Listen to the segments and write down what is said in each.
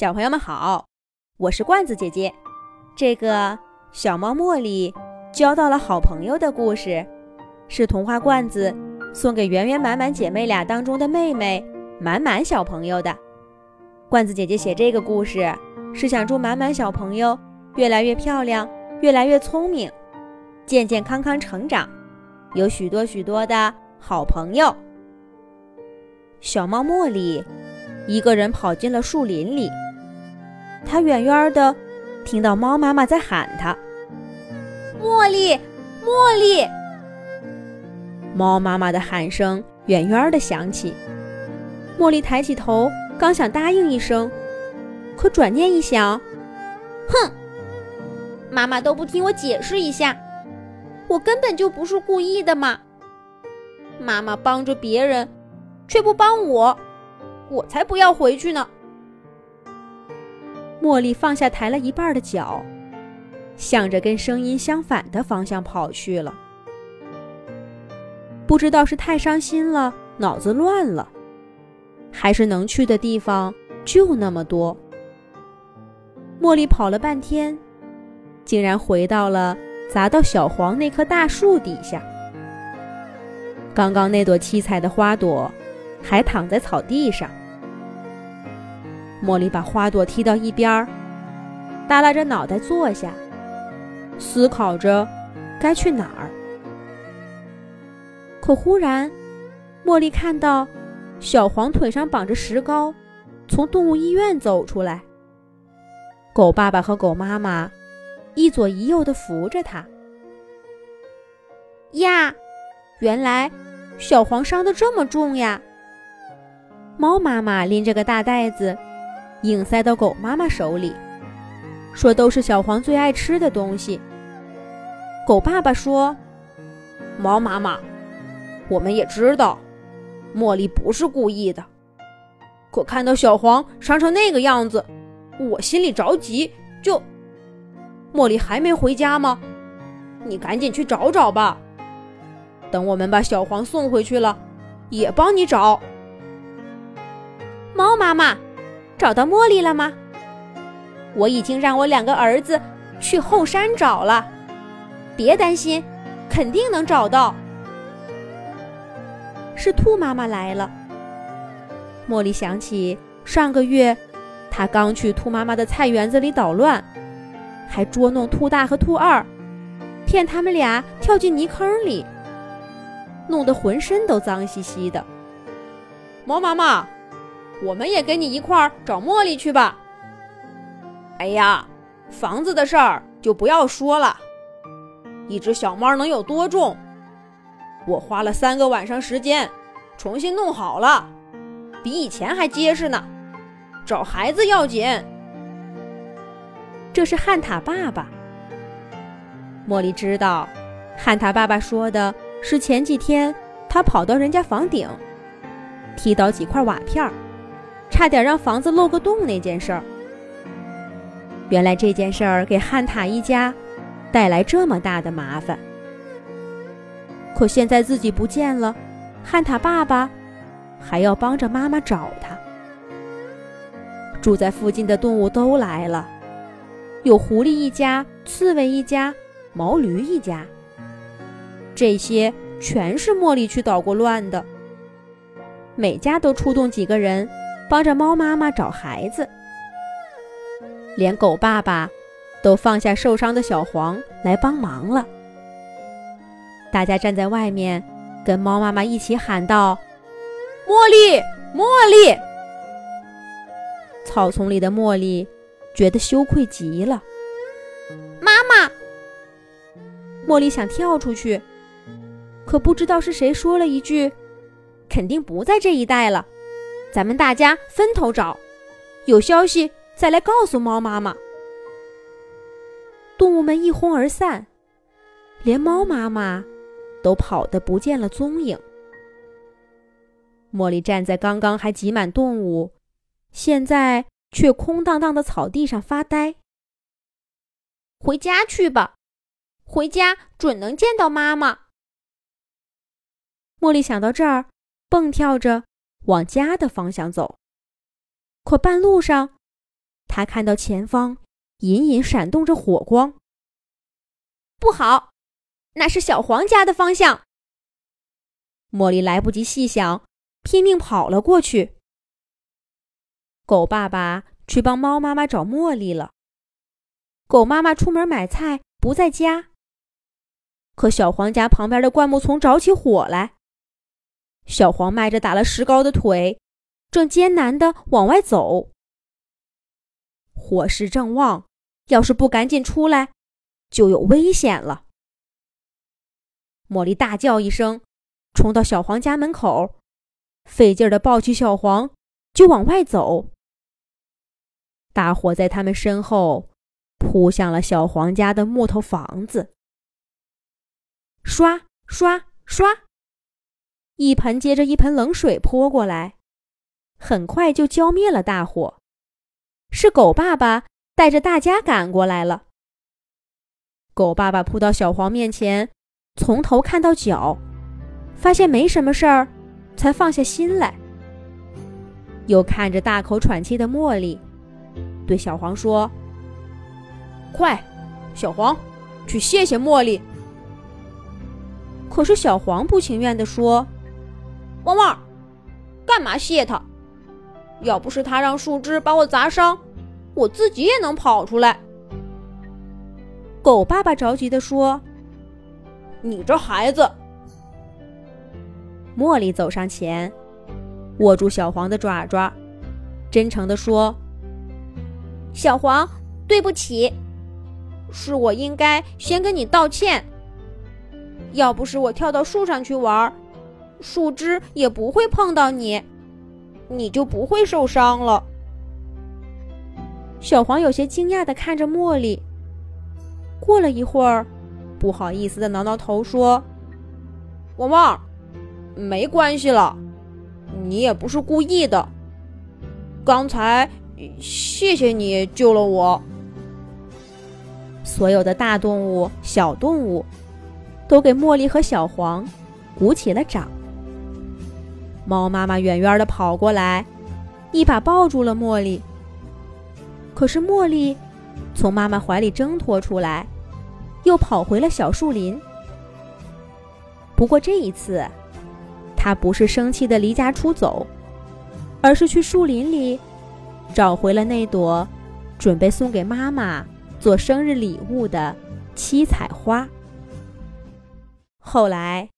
小朋友们好，我是罐子姐姐。这个小猫茉莉交到了好朋友的故事，是童话罐子送给圆圆满满姐妹俩当中的妹妹满满小朋友的。罐子姐姐写这个故事，是想祝满满小朋友越来越漂亮，越来越聪明，健健康康成长，有许多许多的好朋友。小猫茉莉一个人跑进了树林里。他远远的听到猫妈妈在喊他：“茉莉，茉莉！”猫妈妈的喊声远远的响起。茉莉抬起头，刚想答应一声，可转念一想，哼，妈妈都不听我解释一下，我根本就不是故意的嘛。妈妈帮着别人，却不帮我，我才不要回去呢。茉莉放下抬了一半的脚，向着跟声音相反的方向跑去了。不知道是太伤心了，脑子乱了，还是能去的地方就那么多。茉莉跑了半天，竟然回到了砸到小黄那棵大树底下。刚刚那朵七彩的花朵还躺在草地上。茉莉把花朵踢到一边儿，耷拉着脑袋坐下，思考着该去哪儿。可忽然，茉莉看到小黄腿上绑着石膏，从动物医院走出来。狗爸爸和狗妈妈一左一右的扶着它。呀，原来小黄伤的这么重呀！猫妈妈拎着个大袋子。硬塞到狗妈妈手里，说都是小黄最爱吃的东西。狗爸爸说：“猫妈妈，我们也知道，茉莉不是故意的。可看到小黄伤成那个样子，我心里着急。就，茉莉还没回家吗？你赶紧去找找吧。等我们把小黄送回去了，也帮你找。”猫妈妈。找到茉莉了吗？我已经让我两个儿子去后山找了，别担心，肯定能找到。是兔妈妈来了。茉莉想起上个月，她刚去兔妈妈的菜园子里捣乱，还捉弄兔大和兔二，骗他们俩跳进泥坑里，弄得浑身都脏兮兮的。猫妈妈。我们也跟你一块儿找茉莉去吧。哎呀，房子的事儿就不要说了。一只小猫能有多重？我花了三个晚上时间重新弄好了，比以前还结实呢。找孩子要紧。这是汉塔爸爸。茉莉知道，汉塔爸爸说的是前几天他跑到人家房顶，踢倒几块瓦片儿。差点让房子漏个洞那件事儿，原来这件事儿给汉塔一家带来这么大的麻烦。可现在自己不见了，汉塔爸爸还要帮着妈妈找他。住在附近的动物都来了，有狐狸一家、刺猬一家、毛驴一家，这些全是茉莉去捣过乱的。每家都出动几个人。帮着猫妈妈找孩子，连狗爸爸都放下受伤的小黄来帮忙了。大家站在外面，跟猫妈妈一起喊道：“茉莉，茉莉！”草丛里的茉莉觉得羞愧极了。妈妈，茉莉想跳出去，可不知道是谁说了一句：“肯定不在这一带了。”咱们大家分头找，有消息再来告诉猫妈妈。动物们一哄而散，连猫妈妈都跑得不见了踪影。茉莉站在刚刚还挤满动物，现在却空荡荡的草地上发呆。回家去吧，回家准能见到妈妈。茉莉想到这儿，蹦跳着。往家的方向走，可半路上，他看到前方隐隐闪动着火光。不好，那是小黄家的方向。茉莉来不及细想，拼命跑了过去。狗爸爸去帮猫妈妈找茉莉了。狗妈妈出门买菜不在家。可小黄家旁边的灌木丛着起火来，小黄迈着打了石膏的腿，正艰难地往外走。火势正旺，要是不赶紧出来，就有危险了。茉莉大叫一声，冲到小黄家门口，费劲地抱起小黄，就往外走。大火在他们身后扑向了小黄家的木头房子。刷刷刷！一盆接着一盆冷水泼过来，很快就浇灭了大火。是狗爸爸带着大家赶过来了。狗爸爸扑到小黄面前，从头看到脚，发现没什么事儿，才放下心来。又看着大口喘气的茉莉，对小黄说：“快，小黄，去谢谢茉莉。”可是小黄不情愿地说：“汪汪，干嘛谢他？要不是他让树枝把我砸伤，我自己也能跑出来。”狗爸爸着急地说：“你这孩子！”茉莉走上前，握住小黄的爪爪，真诚地说：“小黄，对不起，是我应该先跟你道歉。”要不是我跳到树上去玩，树枝也不会碰到你，你就不会受伤了。小黄有些惊讶的看着茉莉，过了一会儿，不好意思的挠挠头说：“旺旺，没关系了，你也不是故意的。刚才谢谢你救了我。”所有的大动物、小动物。都给茉莉和小黄鼓起了掌。猫妈妈远远的跑过来，一把抱住了茉莉。可是茉莉从妈妈怀里挣脱出来，又跑回了小树林。不过这一次，她不是生气的离家出走，而是去树林里找回了那朵准备送给妈妈做生日礼物的七彩花。后来，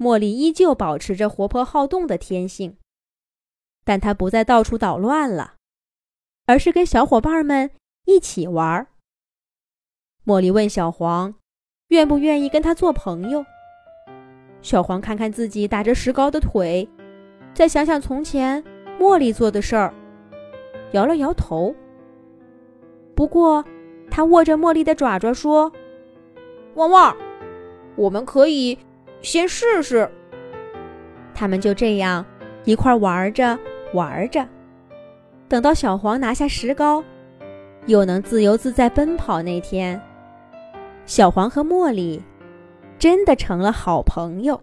茉莉依旧保持着活泼好动的天性，但她不再到处捣乱了，而是跟小伙伴们一起玩。茉莉问小黄：“愿不愿意跟他做朋友？”小黄看看自己打着石膏的腿，再想想从前茉莉做的事儿，摇了摇头。不过，他握着茉莉的爪爪说：“汪汪。”我们可以先试试。他们就这样一块玩着玩着，等到小黄拿下石膏，又能自由自在奔跑那天，小黄和茉莉真的成了好朋友。